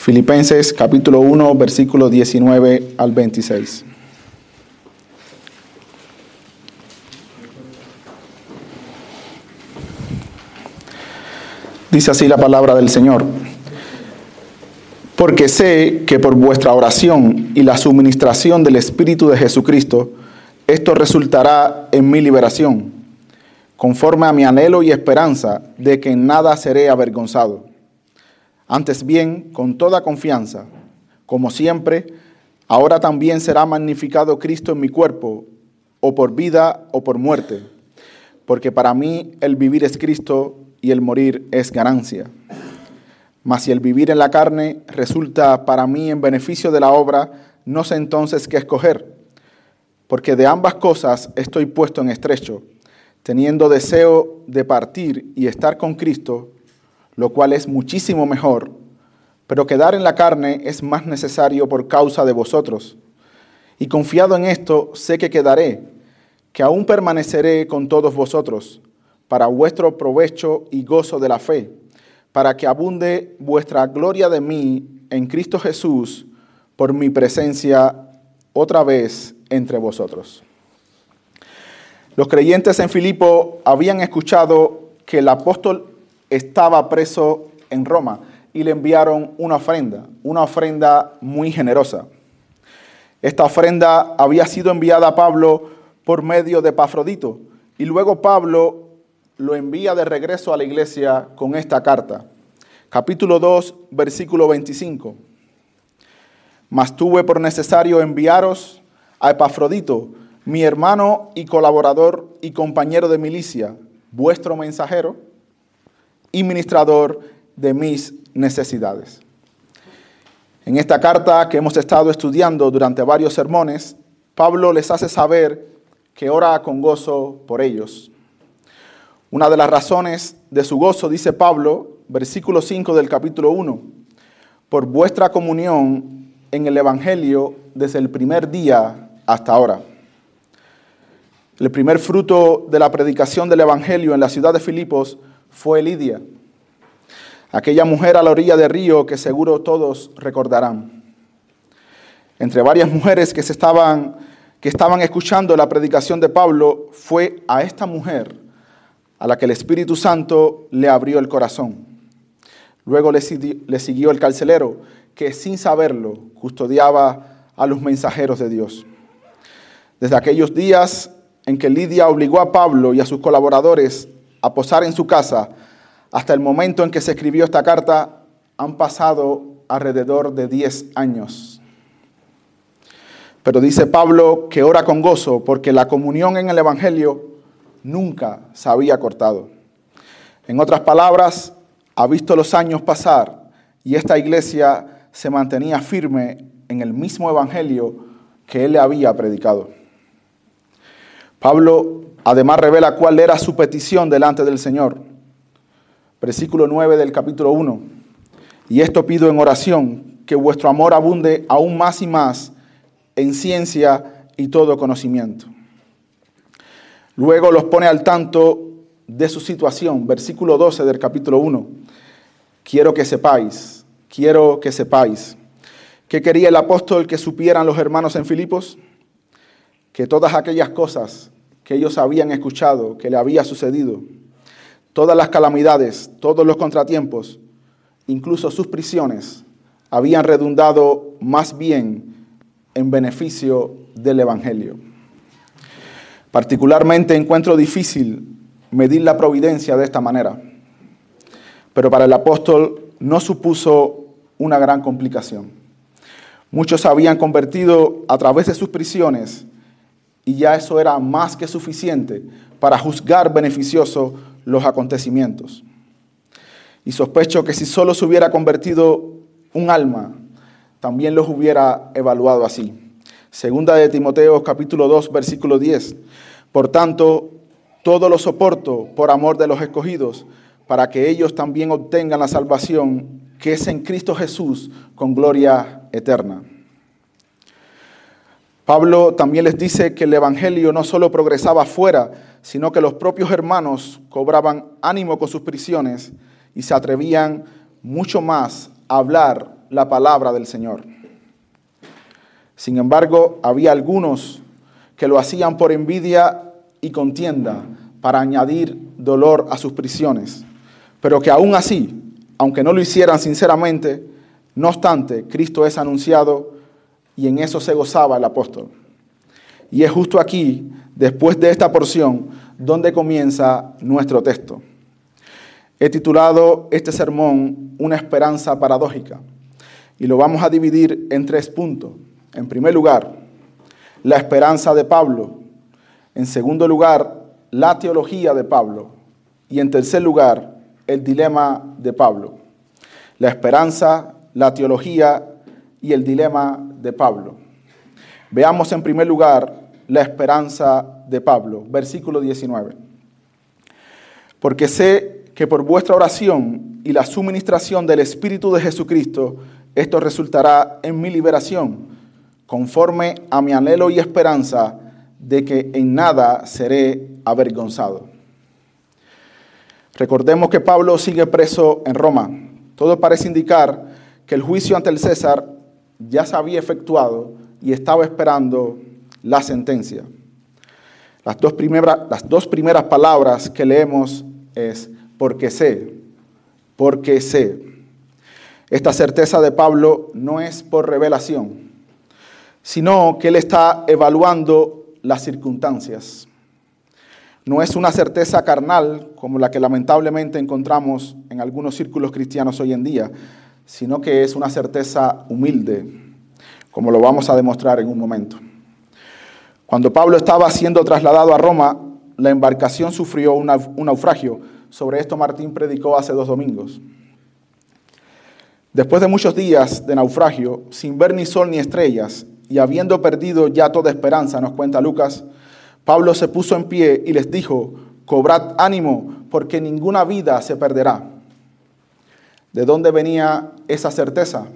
Filipenses capítulo 1, versículo 19 al 26. Dice así la palabra del Señor. Porque sé que por vuestra oración y la suministración del Espíritu de Jesucristo, esto resultará en mi liberación, conforme a mi anhelo y esperanza de que en nada seré avergonzado. Antes bien, con toda confianza, como siempre, ahora también será magnificado Cristo en mi cuerpo, o por vida o por muerte, porque para mí el vivir es Cristo y el morir es ganancia. Mas si el vivir en la carne resulta para mí en beneficio de la obra, no sé entonces qué escoger, porque de ambas cosas estoy puesto en estrecho, teniendo deseo de partir y estar con Cristo, lo cual es muchísimo mejor, pero quedar en la carne es más necesario por causa de vosotros. Y confiado en esto, sé que quedaré, que aún permaneceré con todos vosotros para vuestro provecho y gozo de la fe, para que abunde vuestra gloria de mí en Cristo Jesús por mi presencia otra vez entre vosotros. Los creyentes en Filipo habían escuchado que el apóstol estaba preso en Roma y le enviaron una ofrenda, una ofrenda muy generosa. Esta ofrenda había sido enviada a Pablo por medio de Pafrodito y luego Pablo lo envía de regreso a la iglesia con esta carta. Capítulo 2, versículo 25. Mas tuve por necesario enviaros a Epafrodito, mi hermano y colaborador y compañero de milicia, vuestro mensajero y ministrador de mis necesidades. En esta carta que hemos estado estudiando durante varios sermones, Pablo les hace saber que ora con gozo por ellos. Una de las razones de su gozo, dice Pablo, versículo 5 del capítulo 1, por vuestra comunión en el Evangelio desde el primer día hasta ahora. El primer fruto de la predicación del Evangelio en la ciudad de Filipos fue Lidia, aquella mujer a la orilla del río que seguro todos recordarán. Entre varias mujeres que, se estaban, que estaban escuchando la predicación de Pablo, fue a esta mujer a la que el Espíritu Santo le abrió el corazón. Luego le, siguió el carcelero, que sin saberlo custodiaba a los mensajeros de Dios. Desde aquellos días en que Lidia obligó a Pablo y a sus colaboradores a posar en su casa, hasta el momento en que se escribió esta carta, han pasado alrededor de 10 años. Pero dice Pablo que ora con gozo porque la comunión en el Evangelio nunca se había cortado. En otras palabras, ha visto los años pasar y esta iglesia se mantenía firme en el mismo evangelio que él le había predicado. Pablo además revela cuál era su petición delante del Señor. Versículo 9 del capítulo 1. Y esto pido en oración, que vuestro amor abunde aún más y más en ciencia y todo conocimiento Luego los pone al tanto de su situación. Versículo 12 del capítulo 1. Quiero que sepáis, quiero que sepáis. ¿Qué quería el apóstol que supieran los hermanos en Filipos? Que todas aquellas cosas que ellos habían escuchado, que le había sucedido, todas las calamidades, todos los contratiempos, incluso sus prisiones, habían redundado más bien en beneficio del Evangelio. Particularmente encuentro difícil medir la providencia de esta manera, pero para el apóstol no supuso una gran complicación. Muchos habían convertido a través de sus prisiones y ya eso era más que suficiente para juzgar beneficioso los acontecimientos. Y sospecho que si solo se hubiera convertido un alma, también los hubiera evaluado así. Segunda de Timoteo capítulo 2 versículo 10. Por tanto, todo lo soporto por amor de los escogidos, para que ellos también obtengan la salvación que es en Cristo Jesús con gloria eterna. Pablo también les dice que el Evangelio no solo progresaba afuera, sino que los propios hermanos cobraban ánimo con sus prisiones y se atrevían mucho más a hablar la palabra del Señor. Sin embargo, había algunos que lo hacían por envidia y contienda para añadir dolor a sus prisiones, pero que aún así, aunque no lo hicieran sinceramente, no obstante, Cristo es anunciado y en eso se gozaba el apóstol. Y es justo aquí, después de esta porción, donde comienza nuestro texto. He titulado este sermón Una esperanza paradójica y lo vamos a dividir en tres puntos. En primer lugar, la esperanza de Pablo. En segundo lugar, la teología de Pablo. Y en tercer lugar, el dilema de Pablo. La esperanza, la teología y el dilema de Pablo. Veamos en primer lugar la esperanza de Pablo, versículo 19. Porque sé que por vuestra oración y la suministración del Espíritu de Jesucristo, esto resultará en mi liberación, conforme a mi anhelo y esperanza de que en nada seré avergonzado. Recordemos que Pablo sigue preso en Roma. Todo parece indicar que el juicio ante el César ya se había efectuado y estaba esperando la sentencia. Las dos, primeras, palabras que leemos es porque sé, porque sé. Esta certeza de Pablo no es por revelación, sino que él está evaluando las circunstancias. No es una certeza carnal como la que lamentablemente encontramos en algunos círculos cristianos hoy en día, sino que es una certeza humilde, como lo vamos a demostrar en un momento. Cuando Pablo estaba siendo trasladado a Roma, la embarcación sufrió un naufragio. Sobre esto Martín predicó hace dos domingos. Después de muchos días de naufragio, sin ver ni sol ni estrellas, y habiendo perdido ya toda esperanza, nos cuenta Lucas, Pablo se puso en pie y les dijo, cobrad ánimo, porque ninguna vida se perderá. ¿De dónde venía esa certeza?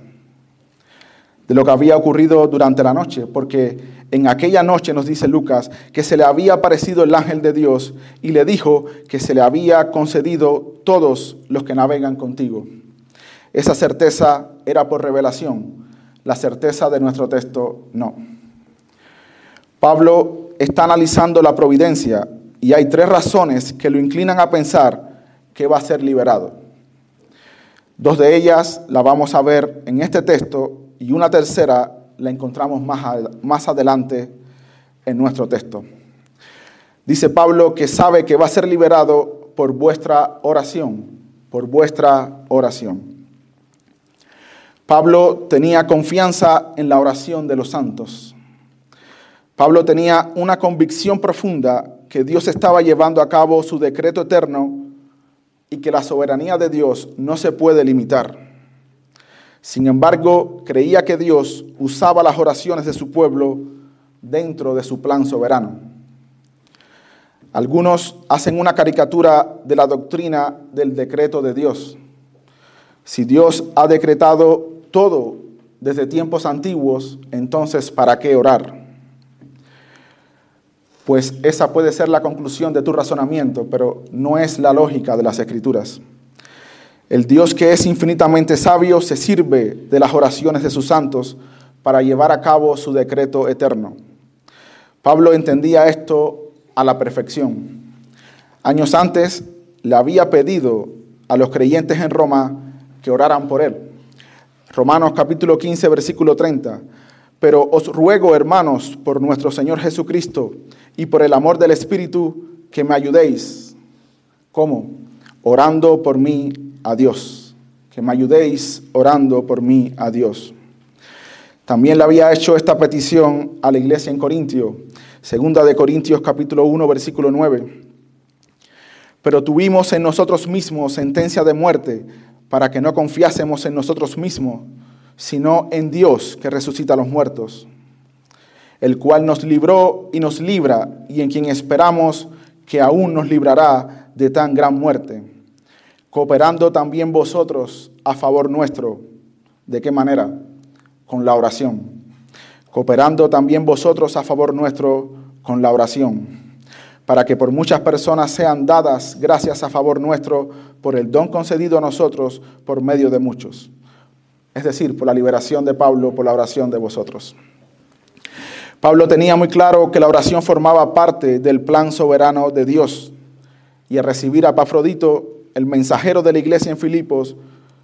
De lo que había ocurrido durante la noche, porque en aquella noche nos dice Lucas que se le había aparecido el ángel de Dios y le dijo que se le había concedido todos los que navegan contigo. Esa certeza era por revelación, la certeza de nuestro texto no. Pablo está analizando la providencia y hay tres razones que lo inclinan a pensar que va a ser liberado. Dos de ellas la vamos a ver en este texto y una tercera la encontramos más, más adelante en nuestro texto. Dice Pablo que sabe que va a ser liberado por vuestra oración, por vuestra oración. Pablo tenía confianza en la oración de los santos. Pablo tenía una convicción profunda que Dios estaba llevando a cabo su decreto eterno y que la soberanía de Dios no se puede limitar. Sin embargo, creía que Dios usaba las oraciones de su pueblo dentro de su plan soberano. Algunos hacen una caricatura de la doctrina del decreto de Dios. Si Dios ha decretado todo desde tiempos antiguos, entonces ¿para qué orar? Pues esa puede ser la conclusión de tu razonamiento, pero no es la lógica de las escrituras. El Dios que es infinitamente sabio se sirve de las oraciones de sus santos para llevar a cabo su decreto eterno. Pablo entendía esto a la perfección. Años antes le había pedido a los creyentes en Roma que oraran por él. Romanos capítulo 15, versículo 30. Pero os ruego, hermanos, por nuestro Señor Jesucristo y por el amor del Espíritu, que me ayudéis. ¿Cómo? Orando por mí a Dios, que me ayudéis orando por mí a Dios. También le había hecho esta petición a la iglesia en Corintio, segunda de Corintios capítulo 1 versículo 9. Pero tuvimos en nosotros mismos sentencia de muerte para que no confiásemos en nosotros mismos, sino en Dios que resucita a los muertos, el cual nos libró y nos libra y en quien esperamos que aún nos librará de tan gran muerte cooperando también vosotros a favor nuestro. ¿De qué manera? Con la oración. Cooperando también vosotros a favor nuestro con la oración, para que por muchas personas sean dadas gracias a favor nuestro por el don concedido a nosotros por medio de muchos. Es decir, por la liberación de Pablo, por la oración de vosotros. Pablo tenía muy claro que la oración formaba parte del plan soberano de Dios y al recibir a Pafrodito, el mensajero de la iglesia en Filipos,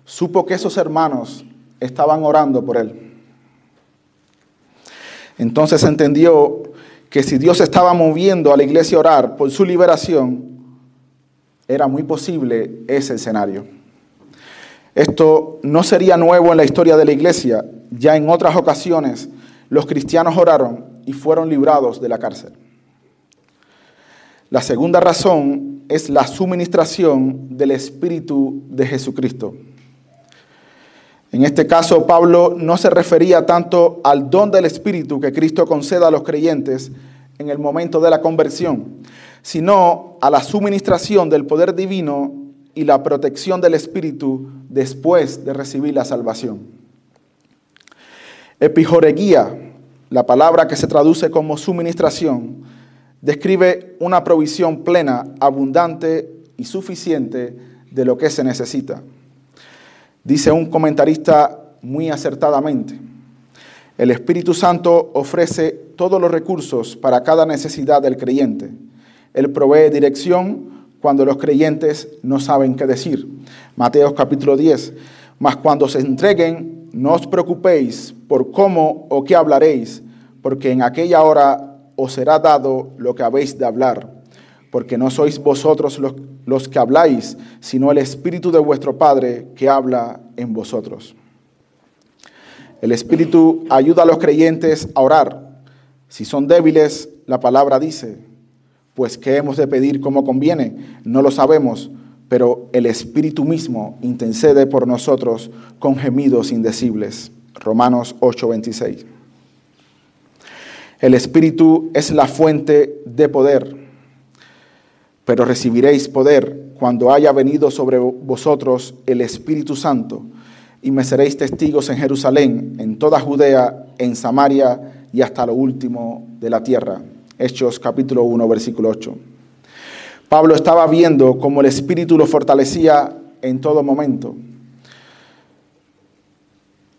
supo que esos hermanos estaban orando por él. Entonces entendió que si Dios estaba moviendo a la iglesia a orar por su liberación, era muy posible ese escenario. Esto no sería nuevo en la historia de la iglesia, ya en otras ocasiones los cristianos oraron y fueron librados de la cárcel. La segunda razón es la suministración del Espíritu de Jesucristo. En este caso, Pablo no se refería tanto al don del Espíritu que Cristo conceda a los creyentes en el momento de la conversión, sino a la suministración del poder divino y la protección del Espíritu después de recibir la salvación. Epijoreguía, la palabra que se traduce como suministración, describe una provisión plena, abundante y suficiente de lo que se necesita. Dice un comentarista muy acertadamente, el Espíritu Santo ofrece todos los recursos para cada necesidad del creyente. Él provee dirección cuando los creyentes no saben qué decir. Mateo capítulo 10. Mas cuando se entreguen, no os preocupéis por cómo o qué hablaréis, porque en aquella hora os será dado lo que habéis de hablar, porque no sois vosotros los, los que habláis, sino el Espíritu de vuestro Padre que habla en vosotros. El Espíritu ayuda a los creyentes a orar. Si son débiles, la palabra dice, pues ¿qué hemos de pedir como conviene? No lo sabemos, pero el Espíritu mismo intercede por nosotros con gemidos indecibles. Romanos 8:26. El Espíritu es la fuente de poder, pero recibiréis poder cuando haya venido sobre vosotros el Espíritu Santo y me seréis testigos en Jerusalén, en toda Judea, en Samaria y hasta lo último de la tierra. Hechos capítulo 1, versículo 8. Pablo estaba viendo cómo el Espíritu lo fortalecía en todo momento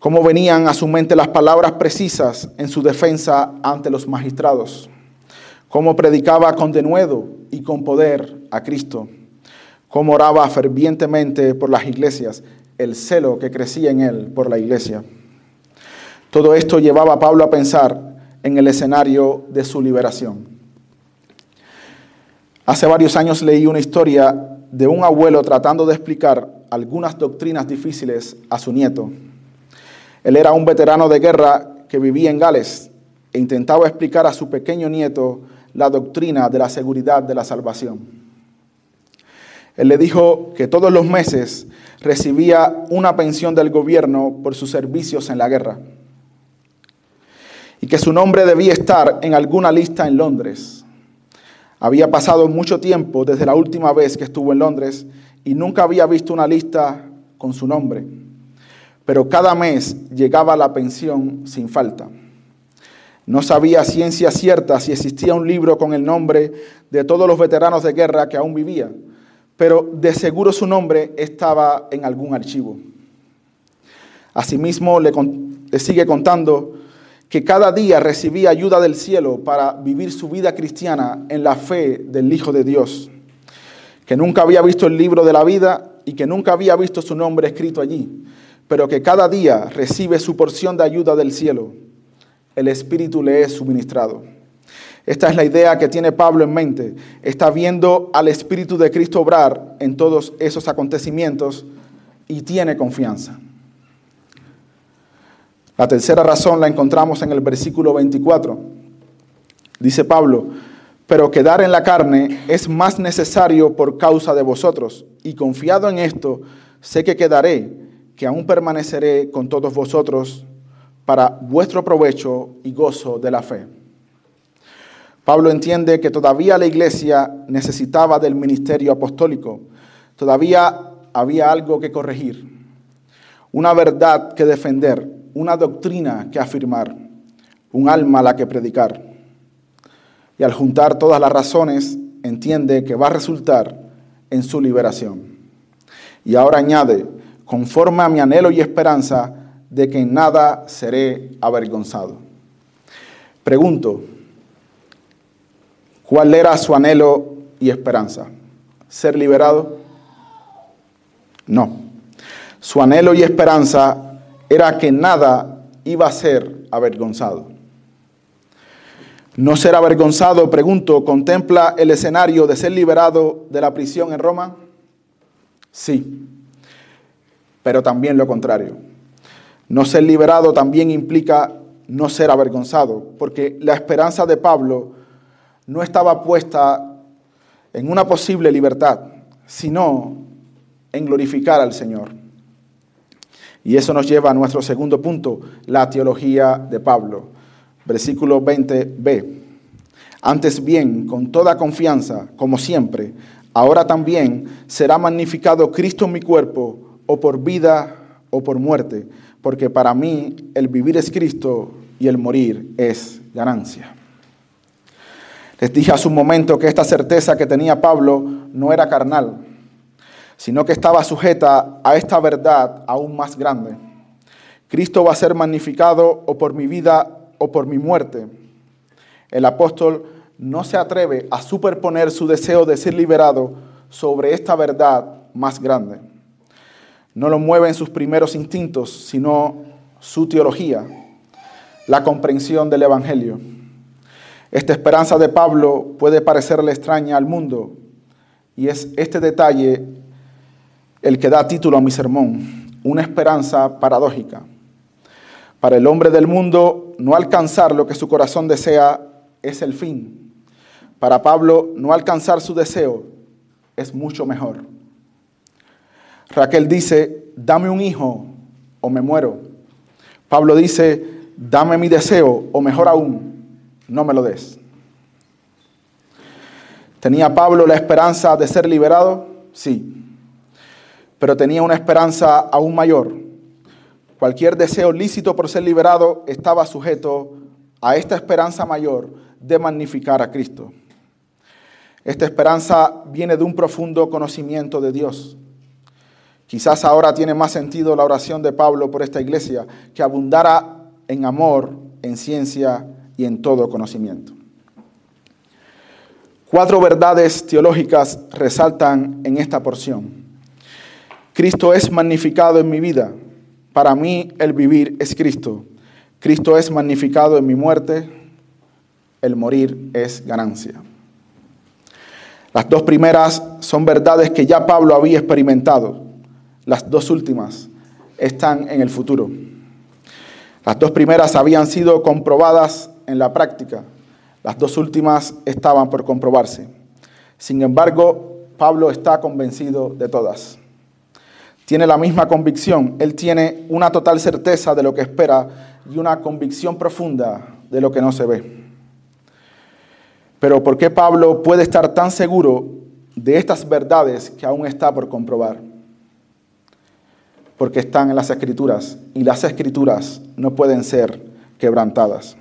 cómo venían a su mente las palabras precisas en su defensa ante los magistrados, cómo predicaba con denuedo y con poder a Cristo, cómo oraba fervientemente por las iglesias, el celo que crecía en él por la iglesia. Todo esto llevaba a Pablo a pensar en el escenario de su liberación. Hace varios años leí una historia de un abuelo tratando de explicar algunas doctrinas difíciles a su nieto. Él era un veterano de guerra que vivía en Gales e intentaba explicar a su pequeño nieto la doctrina de la seguridad de la salvación. Él le dijo que todos los meses recibía una pensión del gobierno por sus servicios en la guerra y que su nombre debía estar en alguna lista en Londres. Había pasado mucho tiempo desde la última vez que estuvo en Londres y nunca había visto una lista con su nombre pero cada mes llegaba la pensión sin falta. No sabía ciencia cierta si existía un libro con el nombre de todos los veteranos de guerra que aún vivían, pero de seguro su nombre estaba en algún archivo. Asimismo, le sigue contando que cada día recibía ayuda del cielo para vivir su vida cristiana en la fe del Hijo de Dios, que nunca había visto el libro de la vida y que nunca había visto su nombre escrito allí, pero que cada día recibe su porción de ayuda del cielo. El Espíritu le es suministrado. Esta es la idea que tiene Pablo en mente. Está viendo al Espíritu de Cristo obrar en todos esos acontecimientos y tiene confianza. La tercera razón la encontramos en el versículo 24. Dice Pablo, pero quedar en la carne es más necesario por causa de vosotros, y confiado en esto, sé que quedaré que aún permaneceré con todos vosotros para vuestro provecho y gozo de la fe. Pablo entiende que todavía la iglesia necesitaba del ministerio apostólico, todavía había algo que corregir, una verdad que defender, una doctrina que afirmar, un alma a la que predicar. Y al juntar todas las razones, entiende que va a resultar en su liberación. Y ahora añade, conforme a mi anhelo y esperanza de que en nada seré avergonzado. Pregunto, ¿cuál era su anhelo y esperanza? ¿Ser liberado? No. Su anhelo y esperanza era que nada iba a ser avergonzado. No ser avergonzado, pregunto, ¿contempla el escenario de ser liberado de la prisión en Roma? Sí, pero también lo contrario. No ser liberado también implica no ser avergonzado, porque la esperanza de Pablo no estaba puesta en una posible libertad, sino en glorificar al Señor. Y eso nos lleva a nuestro segundo punto, la teología de Pablo. Versículo 20b. Antes bien, con toda confianza, como siempre, ahora también será magnificado Cristo en mi cuerpo, o por vida o por muerte, porque para mí el vivir es Cristo y el morir es ganancia. Les dije hace un momento que esta certeza que tenía Pablo no era carnal, sino que estaba sujeta a esta verdad aún más grande. Cristo va a ser magnificado o por mi vida o por mi muerte. El apóstol no se atreve a superponer su deseo de ser liberado sobre esta verdad más grande. No lo mueven sus primeros instintos, sino su teología, la comprensión del Evangelio. Esta esperanza de Pablo puede parecerle extraña al mundo y es este detalle el que da título a mi sermón, una esperanza paradójica. Para el hombre del mundo, no alcanzar lo que su corazón desea es el fin. Para Pablo, no alcanzar su deseo es mucho mejor. Raquel dice, dame un hijo o me muero. Pablo dice, dame mi deseo o mejor aún, no me lo des. ¿Tenía Pablo la esperanza de ser liberado? Sí. Pero tenía una esperanza aún mayor. Cualquier deseo lícito por ser liberado estaba sujeto a esta esperanza mayor de magnificar a Cristo. Esta esperanza viene de un profundo conocimiento de Dios. Quizás ahora tiene más sentido la oración de Pablo por esta iglesia, que abundara en amor, en ciencia y en todo conocimiento. Cuatro verdades teológicas resaltan en esta porción. Cristo es magnificado en mi vida. Para mí el vivir es Cristo. Cristo es magnificado en mi muerte. El morir es ganancia. Las dos primeras son verdades que ya Pablo había experimentado. Las dos últimas están en el futuro. Las dos primeras habían sido comprobadas en la práctica. Las dos últimas estaban por comprobarse. Sin embargo, Pablo está convencido de todas. Tiene la misma convicción. Él tiene una total certeza de lo que espera y una convicción profunda de lo que no se ve. Pero ¿por qué Pablo puede estar tan seguro de estas verdades que aún está por comprobar? porque están en las escrituras y las escrituras no pueden ser quebrantadas.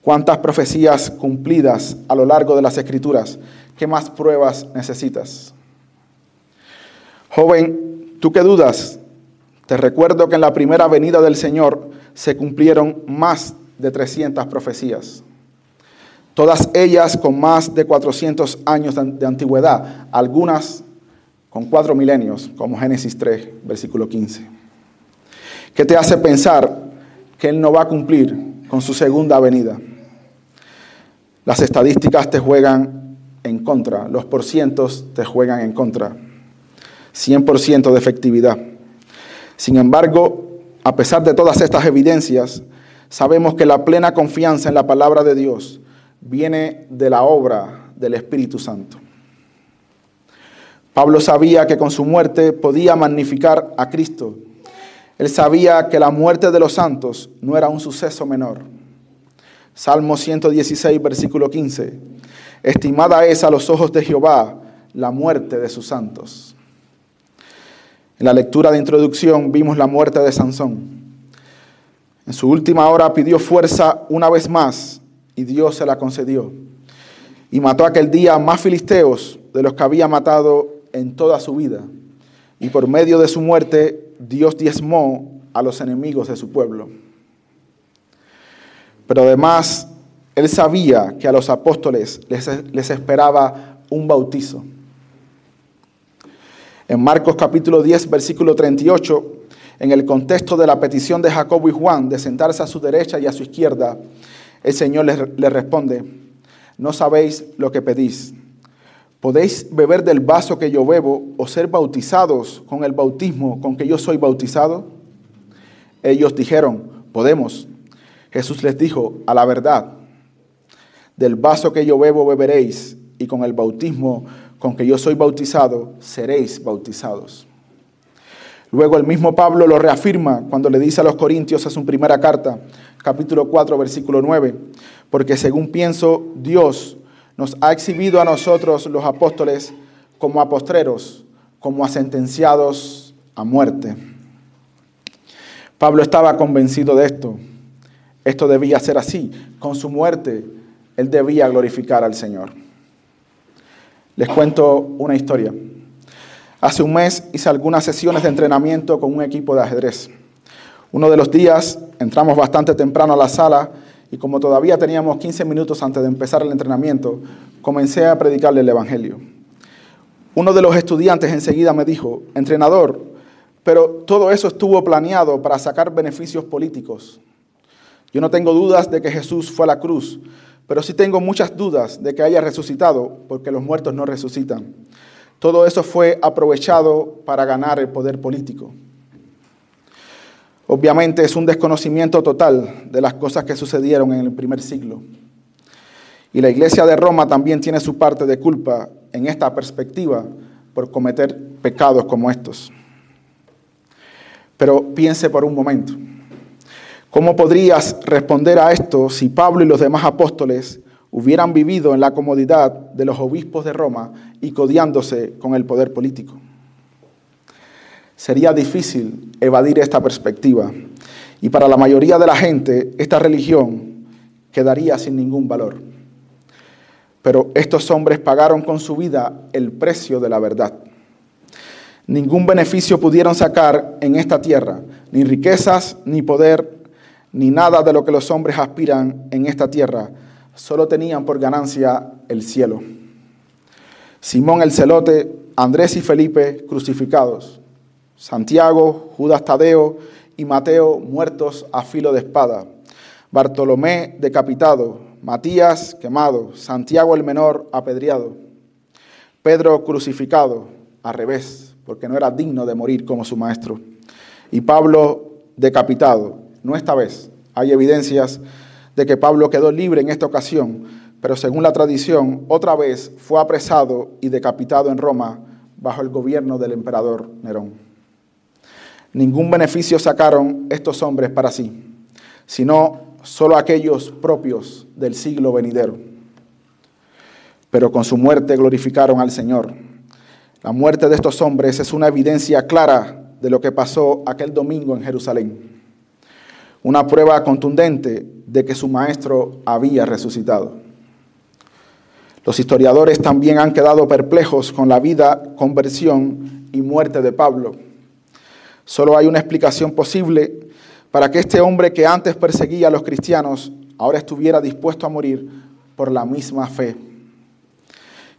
¿Cuántas profecías cumplidas a lo largo de las escrituras? ¿Qué más pruebas necesitas? Joven, ¿tú qué dudas? Te recuerdo que en la primera venida del Señor se cumplieron más de 300 profecías. Todas ellas con más de 400 años de antigüedad, algunas con cuatro milenios, como Génesis 3, versículo 15. ¿Qué te hace pensar que Él no va a cumplir con su segunda venida? Las estadísticas te juegan en contra, los porcientos te juegan en contra. 100% de efectividad. Sin embargo, a pesar de todas estas evidencias, sabemos que la plena confianza en la palabra de Dios viene de la obra del Espíritu Santo. Pablo sabía que con su muerte podía magnificar a Cristo. Él sabía que la muerte de los santos no era un suceso menor. Salmo 116, versículo 15. Estimada es a los ojos de Jehová la muerte de sus santos. En la lectura de introducción vimos la muerte de Sansón. En su última hora pidió fuerza una vez más y Dios se la concedió. Y mató aquel día más filisteos de los que había matado en toda su vida. Y por medio de su muerte, Dios diezmó a los enemigos de su pueblo. Pero además, él sabía que a los apóstoles les, les esperaba un bautizo. En Marcos capítulo 10, versículo 38, en el contexto de la petición de Jacobo y Juan de sentarse a su derecha y a su izquierda, el Señor les, responde, no sabéis lo que pedís. ¿Podéis beber del vaso que yo bebo o ser bautizados con el bautismo con que yo soy bautizado? Ellos dijeron, podemos. Jesús les dijo, a la verdad, del vaso que yo bebo beberéis y con el bautismo con que yo soy bautizado seréis bautizados. Luego el mismo Pablo lo reafirma cuando le dice a los Corintios a su primera carta, capítulo 4, versículo 9, porque según pienso, Dios nos ha exhibido a nosotros los apóstoles como apostreros, como a sentenciados a muerte. Pablo estaba convencido de esto. Esto debía ser así. Con su muerte, él debía glorificar al Señor. Les cuento una historia. Hace un mes hice algunas sesiones de entrenamiento con un equipo de ajedrez. Uno de los días entramos bastante temprano a la sala y como todavía teníamos 15 minutos antes de empezar el entrenamiento, comencé a predicarle el Evangelio. Uno de los estudiantes enseguida me dijo, entrenador, pero todo eso estuvo planeado para sacar beneficios políticos. Yo no tengo dudas de que Jesús fue a la cruz, pero sí tengo muchas dudas de que haya resucitado, porque los muertos no resucitan. Todo eso fue aprovechado para ganar el poder político. Obviamente es un desconocimiento total de las cosas que sucedieron en el primer siglo. Y la iglesia de Roma también tiene su parte de culpa en esta perspectiva por cometer pecados como estos. Pero piense por un momento, ¿cómo podrías responder a esto si Pablo y los demás apóstoles hubieran vivido en la comodidad de los obispos de Roma y codiándose con el poder político. Sería difícil evadir esta perspectiva y para la mayoría de la gente esta religión quedaría sin ningún valor. Pero estos hombres pagaron con su vida el precio de la verdad. Ningún beneficio pudieron sacar en esta tierra, ni riquezas, ni poder, ni nada de lo que los hombres aspiran en esta tierra solo tenían por ganancia el cielo. Simón el celote, Andrés y Felipe crucificados, Santiago, Judas Tadeo y Mateo muertos a filo de espada, Bartolomé decapitado, Matías quemado, Santiago el menor apedreado, Pedro crucificado, al revés, porque no era digno de morir como su maestro, y Pablo decapitado. No esta vez, hay evidencias de que Pablo quedó libre en esta ocasión, pero según la tradición, otra vez fue apresado y decapitado en Roma bajo el gobierno del emperador Nerón. Ningún beneficio sacaron estos hombres para sí, sino solo aquellos propios del siglo venidero. Pero con su muerte glorificaron al Señor. La muerte de estos hombres es una evidencia clara de lo que pasó aquel domingo en Jerusalén una prueba contundente de que su maestro había resucitado. Los historiadores también han quedado perplejos con la vida, conversión y muerte de Pablo. Solo hay una explicación posible para que este hombre que antes perseguía a los cristianos ahora estuviera dispuesto a morir por la misma fe,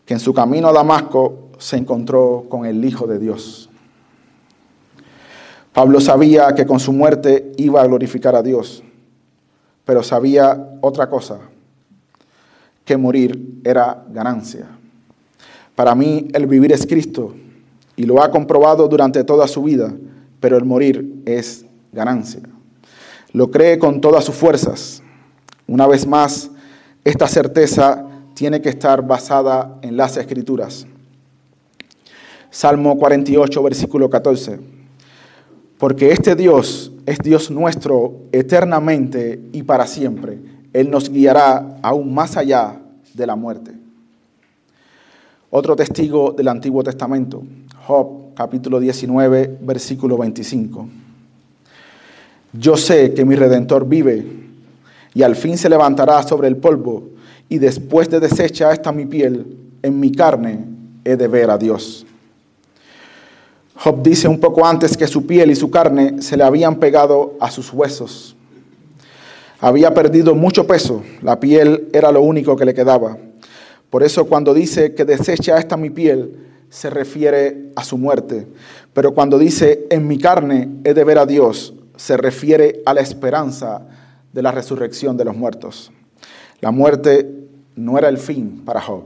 que en su camino a Damasco se encontró con el Hijo de Dios. Pablo sabía que con su muerte iba a glorificar a Dios, pero sabía otra cosa, que morir era ganancia. Para mí el vivir es Cristo y lo ha comprobado durante toda su vida, pero el morir es ganancia. Lo cree con todas sus fuerzas. Una vez más, esta certeza tiene que estar basada en las escrituras. Salmo 48, versículo 14 porque este Dios es Dios nuestro eternamente y para siempre. Él nos guiará aún más allá de la muerte. Otro testigo del Antiguo Testamento, Job capítulo 19, versículo 25. Yo sé que mi redentor vive y al fin se levantará sobre el polvo y después de deshecha esta mi piel, en mi carne he de ver a Dios. Job dice un poco antes que su piel y su carne se le habían pegado a sus huesos. Había perdido mucho peso, la piel era lo único que le quedaba. Por eso cuando dice que desecha esta mi piel, se refiere a su muerte. Pero cuando dice en mi carne he de ver a Dios, se refiere a la esperanza de la resurrección de los muertos. La muerte no era el fin para Job.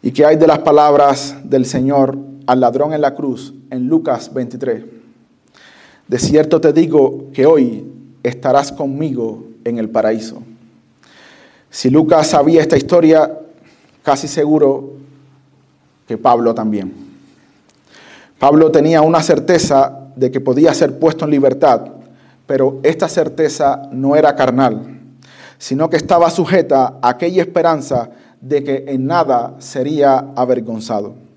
¿Y qué hay de las palabras del Señor al ladrón en la cruz en Lucas 23? De cierto te digo que hoy estarás conmigo en el paraíso. Si Lucas sabía esta historia, casi seguro que Pablo también. Pablo tenía una certeza de que podía ser puesto en libertad, pero esta certeza no era carnal, sino que estaba sujeta a aquella esperanza de que en nada sería avergonzado.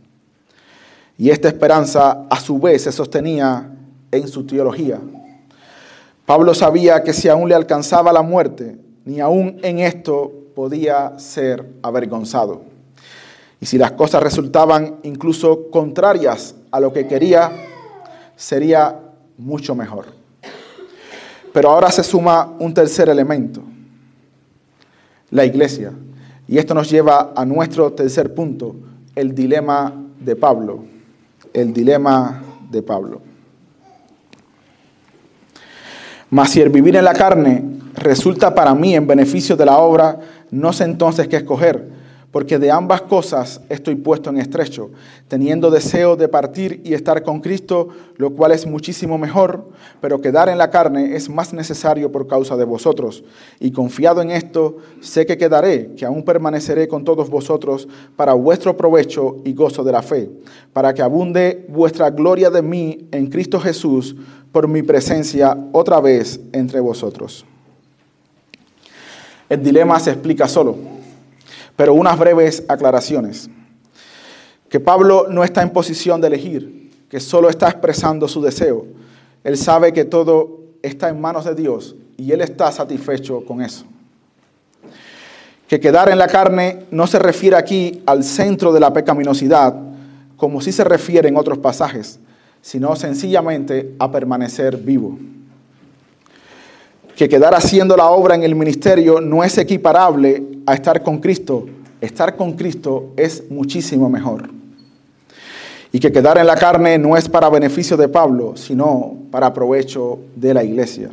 Y esta esperanza a su vez se sostenía en su teología. Pablo sabía que si aún le alcanzaba la muerte, ni aún en esto podía ser avergonzado. Y si las cosas resultaban incluso contrarias a lo que quería, sería mucho mejor. Pero ahora se suma un tercer elemento, la iglesia. Y esto nos lleva a nuestro tercer punto, el dilema de Pablo. El dilema de Pablo. Mas si el vivir en la carne resulta para mí en beneficio de la obra, no sé entonces qué escoger porque de ambas cosas estoy puesto en estrecho, teniendo deseo de partir y estar con Cristo, lo cual es muchísimo mejor, pero quedar en la carne es más necesario por causa de vosotros. Y confiado en esto, sé que quedaré, que aún permaneceré con todos vosotros para vuestro provecho y gozo de la fe, para que abunde vuestra gloria de mí en Cristo Jesús por mi presencia otra vez entre vosotros. El dilema se explica solo pero unas breves aclaraciones. Que Pablo no está en posición de elegir, que solo está expresando su deseo. Él sabe que todo está en manos de Dios y él está satisfecho con eso. Que quedar en la carne no se refiere aquí al centro de la pecaminosidad, como sí se refiere en otros pasajes, sino sencillamente a permanecer vivo que quedar haciendo la obra en el ministerio no es equiparable a estar con Cristo. Estar con Cristo es muchísimo mejor. Y que quedar en la carne no es para beneficio de Pablo, sino para provecho de la iglesia.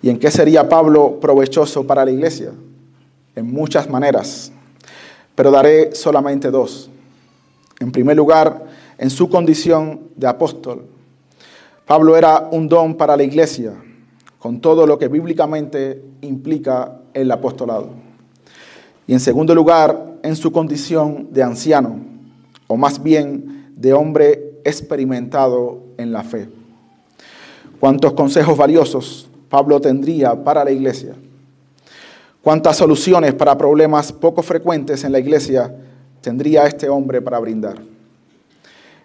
¿Y en qué sería Pablo provechoso para la iglesia? En muchas maneras, pero daré solamente dos. En primer lugar, en su condición de apóstol. Pablo era un don para la iglesia con todo lo que bíblicamente implica el apostolado. Y en segundo lugar, en su condición de anciano, o más bien de hombre experimentado en la fe. Cuántos consejos valiosos Pablo tendría para la iglesia. Cuántas soluciones para problemas poco frecuentes en la iglesia tendría este hombre para brindar.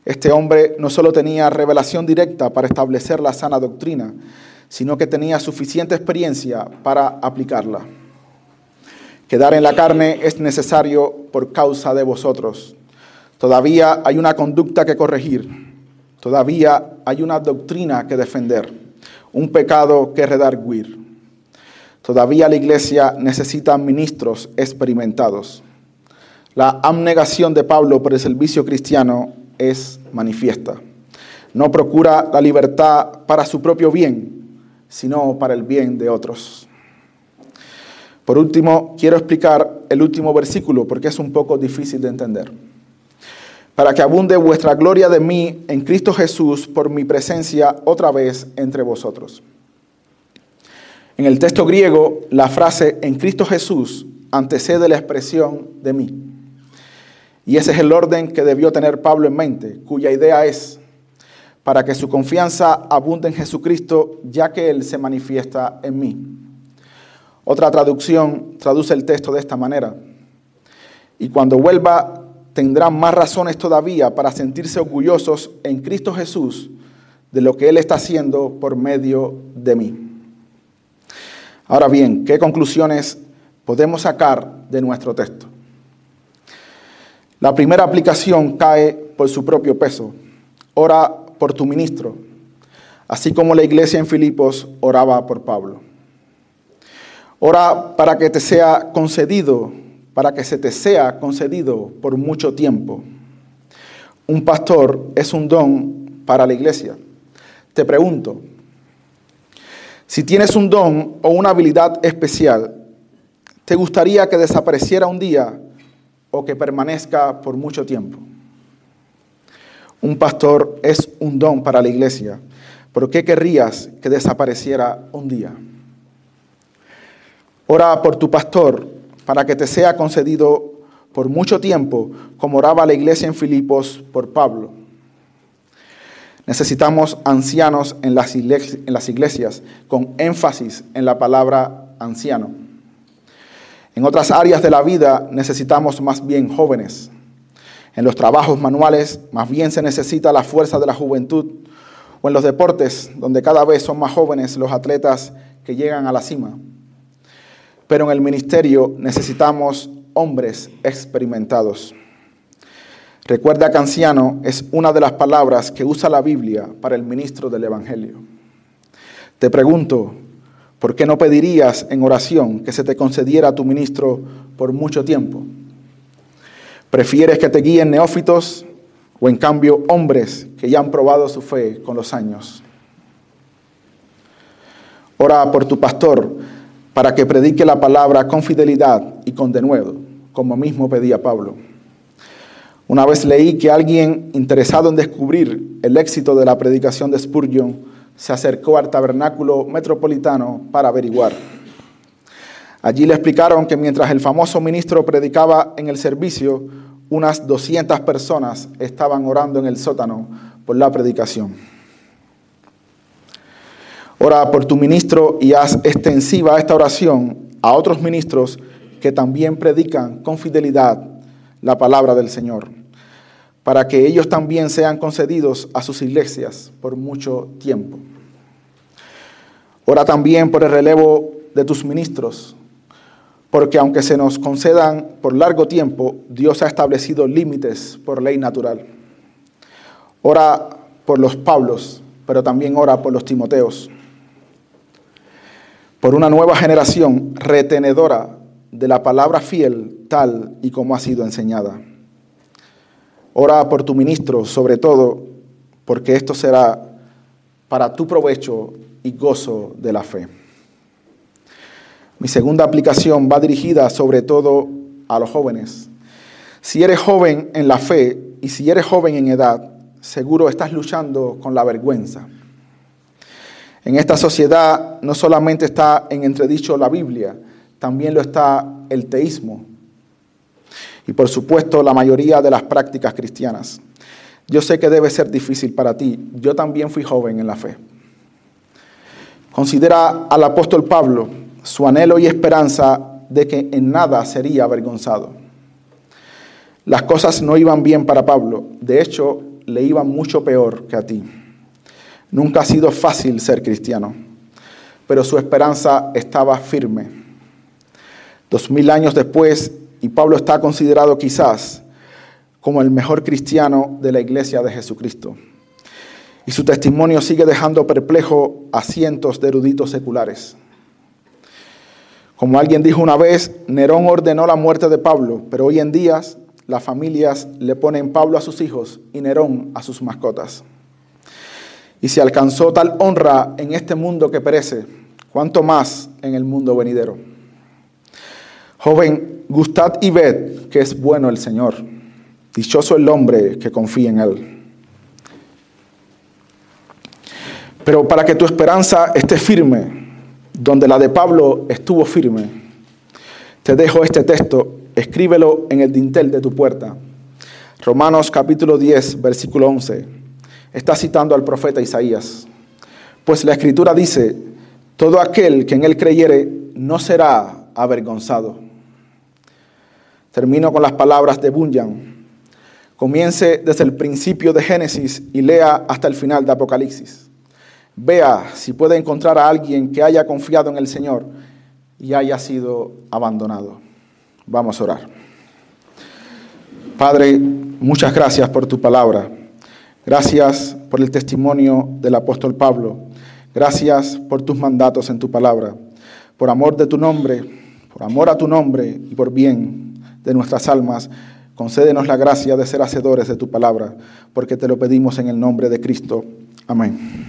Este hombre no solo tenía revelación directa para establecer la sana doctrina, sino que tenía suficiente experiencia para aplicarla. Quedar en la carne es necesario por causa de vosotros. Todavía hay una conducta que corregir. Todavía hay una doctrina que defender. Un pecado que redarguir. Todavía la iglesia necesita ministros experimentados. La abnegación de Pablo por el servicio cristiano es manifiesta. No procura la libertad para su propio bien, sino para el bien de otros. Por último, quiero explicar el último versículo porque es un poco difícil de entender. Para que abunde vuestra gloria de mí en Cristo Jesús por mi presencia otra vez entre vosotros. En el texto griego, la frase en Cristo Jesús antecede la expresión de mí. Y ese es el orden que debió tener Pablo en mente, cuya idea es para que su confianza abunde en Jesucristo, ya que Él se manifiesta en mí. Otra traducción traduce el texto de esta manera. Y cuando vuelva, tendrán más razones todavía para sentirse orgullosos en Cristo Jesús de lo que Él está haciendo por medio de mí. Ahora bien, ¿qué conclusiones podemos sacar de nuestro texto? La primera aplicación cae por su propio peso. Ora por tu ministro, así como la iglesia en Filipos oraba por Pablo. Ora para que te sea concedido, para que se te sea concedido por mucho tiempo. Un pastor es un don para la iglesia. Te pregunto, si tienes un don o una habilidad especial, ¿te gustaría que desapareciera un día o que permanezca por mucho tiempo? Un pastor es un don para la iglesia. ¿Por qué querrías que desapareciera un día? Ora por tu pastor para que te sea concedido por mucho tiempo, como oraba la iglesia en Filipos por Pablo. Necesitamos ancianos en las, iglesias, con énfasis en la palabra anciano. En otras áreas de la vida necesitamos más bien jóvenes. En los trabajos manuales más bien se necesita la fuerza de la juventud o en los deportes donde cada vez son más jóvenes los atletas que llegan a la cima. Pero en el ministerio necesitamos hombres experimentados. Recuerda que anciano es una de las palabras que usa la Biblia para el ministro del Evangelio. Te pregunto, ¿por qué no pedirías en oración que se te concediera tu ministro por mucho tiempo? ¿Prefieres que te guíen neófitos o en cambio hombres que ya han probado su fe con los años? Ora por tu pastor para que predique la palabra con fidelidad y con denuedo, como mismo pedía Pablo. Una vez leí que alguien interesado en descubrir el éxito de la predicación de Spurgeon se acercó al tabernáculo metropolitano para averiguar. Allí le explicaron que mientras el famoso ministro predicaba en el servicio, unas 200 personas estaban orando en el sótano por la predicación. Ora por tu ministro y haz extensiva esta oración a otros ministros que también predican con fidelidad la palabra del Señor, para que ellos también sean concedidos a sus iglesias por mucho tiempo. Ora también por el relevo de tus ministros, porque aunque se nos concedan por largo tiempo, Dios ha establecido límites por ley natural. Ora por los Pablos, pero también ora por los Timoteos, por una nueva generación retenedora de la palabra fiel tal y como ha sido enseñada. Ora por tu ministro, sobre todo, porque esto será para tu provecho y gozo de la fe. Mi segunda aplicación va dirigida sobre todo a los jóvenes. Si eres joven en la fe y si eres joven en edad, seguro estás luchando con la vergüenza. En esta sociedad no solamente está en entredicho la Biblia, también lo está el teísmo y por supuesto la mayoría de las prácticas cristianas. Yo sé que debe ser difícil para ti. Yo también fui joven en la fe. Considera al apóstol Pablo su anhelo y esperanza de que en nada sería avergonzado. Las cosas no iban bien para Pablo, de hecho le iban mucho peor que a ti. Nunca ha sido fácil ser cristiano, pero su esperanza estaba firme Dos mil años después, y Pablo está considerado quizás como el mejor cristiano de la iglesia de Jesucristo. Y su testimonio sigue dejando perplejo a cientos de eruditos seculares. Como alguien dijo una vez, Nerón ordenó la muerte de Pablo, pero hoy en día las familias le ponen Pablo a sus hijos y Nerón a sus mascotas. Y si alcanzó tal honra en este mundo que perece, ¿cuánto más en el mundo venidero? Joven, gustad y ved que es bueno el Señor. Dichoso el hombre que confía en Él. Pero para que tu esperanza esté firme, donde la de Pablo estuvo firme, te dejo este texto, escríbelo en el dintel de tu puerta. Romanos capítulo 10, versículo 11. Está citando al profeta Isaías. Pues la escritura dice, todo aquel que en él creyere no será avergonzado. Termino con las palabras de Bunyan. Comience desde el principio de Génesis y lea hasta el final de Apocalipsis. Vea si puede encontrar a alguien que haya confiado en el Señor y haya sido abandonado. Vamos a orar. Padre, Muchas gracias por tu palabra. Gracias por el testimonio del apóstol Pablo. Gracias por tus mandatos en tu palabra. Por amor de tu nombre, por amor a tu nombre y por bien de nuestras almas, concédenos la gracia de ser hacedores de tu palabra, porque te lo pedimos en el nombre de Cristo. Amén.